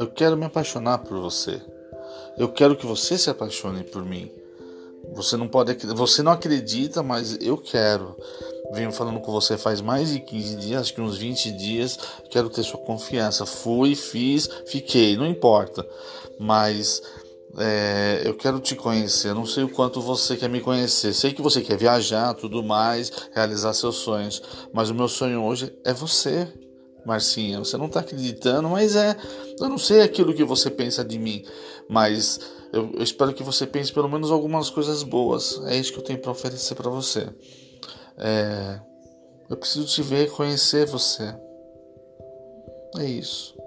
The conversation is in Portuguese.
Eu quero me apaixonar por você. Eu quero que você se apaixone por mim. Você não pode, você não acredita, mas eu quero. Venho falando com você faz mais de 15 dias, acho que uns 20 dias. Quero ter sua confiança. Fui, fiz, fiquei, não importa. Mas é, eu quero te conhecer. Não sei o quanto você quer me conhecer. Sei que você quer viajar, tudo mais, realizar seus sonhos. Mas o meu sonho hoje é você, Marcinha. Você não está acreditando, mas é. Eu não sei aquilo que você pensa de mim, mas eu, eu espero que você pense pelo menos algumas coisas boas. É isso que eu tenho para oferecer para você. É, eu preciso te ver, conhecer você. É isso.